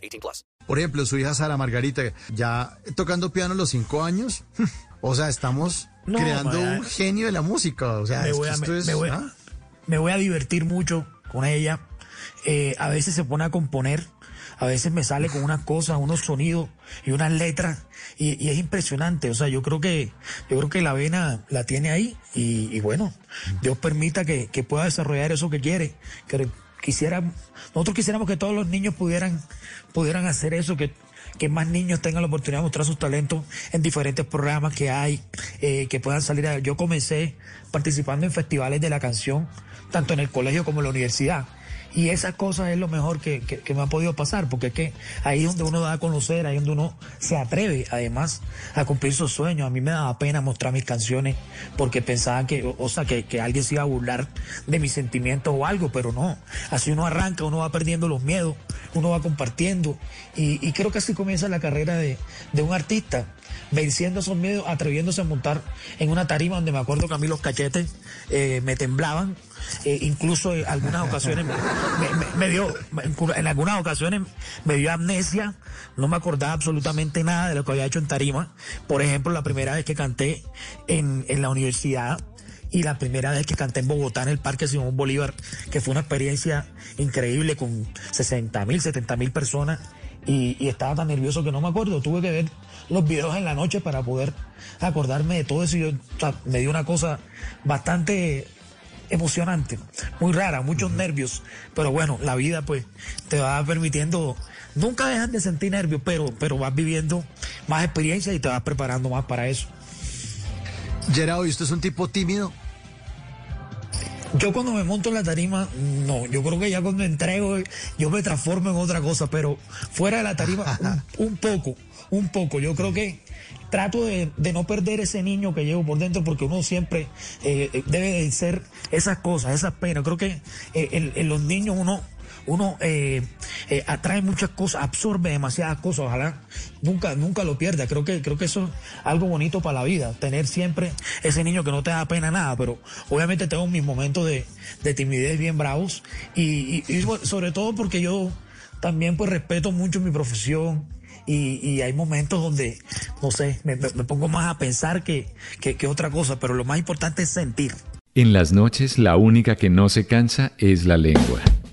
18 plus. Por ejemplo, su hija Sara Margarita, ya tocando piano a los cinco años. O sea, estamos No, creando vaya. un genio de la música. O sea, me es voy, que a, esto me, es... me voy, ¿ah? me voy a divertir mucho con ella. Eh, a veces se pone a componer, a veces me sale con unas cosas, unos sonidos y unas letras y, y es impresionante. O sea, yo creo que yo creo que la vena la tiene ahí y, y bueno, Dios permita que, que pueda desarrollar eso que quiere. Que quisiera, nosotros quisiéramos que todos los niños pudieran pudieran hacer eso que que más niños tengan la oportunidad de mostrar sus talentos en diferentes programas que hay, eh, que puedan salir a... Yo comencé participando en festivales de la canción, tanto en el colegio como en la universidad. Y esas cosas es lo mejor que, que- me ha podido pasar, porque es que ahí es donde uno da a conocer, ahí es donde uno se atreve además a cumplir sus sueños. A mí me daba pena mostrar mis canciones porque pensaba que, o sea, que, que alguien se iba a burlar de mis sentimientos o algo, pero no. Así uno arranca, uno va perdiendo los miedos, uno va compartiendo. Y, y creo que así comienza la carrera de, de un artista, venciendo esos miedos, atreviéndose a montar en una tarima donde me acuerdo que a mí los cachetes eh, me temblaban. Eh, incluso en algunas ocasiones me, dio, en algunas ocasiones me dio amnesia, no me acordaba absolutamente nada de lo que había hecho en tarima. Por ejemplo, la primera vez que canté en, en la universidad y la primera vez que canté en Bogotá en el Parque Simón Bolívar, que fue una experiencia increíble con 60 mil, 70 mil personas y, estaba tan nervioso que no me acuerdo. Tuve que ver los videos en la noche para poder acordarme de todo eso. Y yo, me dio una cosa bastante emocionante, muy rara, muchos nervios, pero bueno, la vida pues te va permitiendo, nunca dejas de sentir nervios, pero, pero vas viviendo más experiencia y te vas preparando más para eso. Gerardo, ¿y usted es un tipo tímido? Yo cuando me monto en la tarima, no, yo creo que ya cuando entrego, yo me transformo en otra cosa, pero fuera de la tarima, un, un poco, un poco. Yo creo que trato de, de no perder ese niño que llevo por dentro, porque uno siempre eh, debe de ser esas cosas, esas penas. Creo que eh, en, en los niños uno uno eh, eh, atrae muchas cosas, absorbe demasiadas cosas, ojalá nunca, nunca lo pierda. Creo que, creo que eso es algo bonito para la vida, tener siempre ese niño que no te da pena nada, pero obviamente tengo mis momentos de, de timidez bien bravos y, sobre todo porque yo también pues respeto mucho mi profesión. Y, hay momentos donde, no sé, me pongo más a pensar que, que, que otra cosa, pero lo más importante es sentir. En las noches la única que no se cansa es la lengua.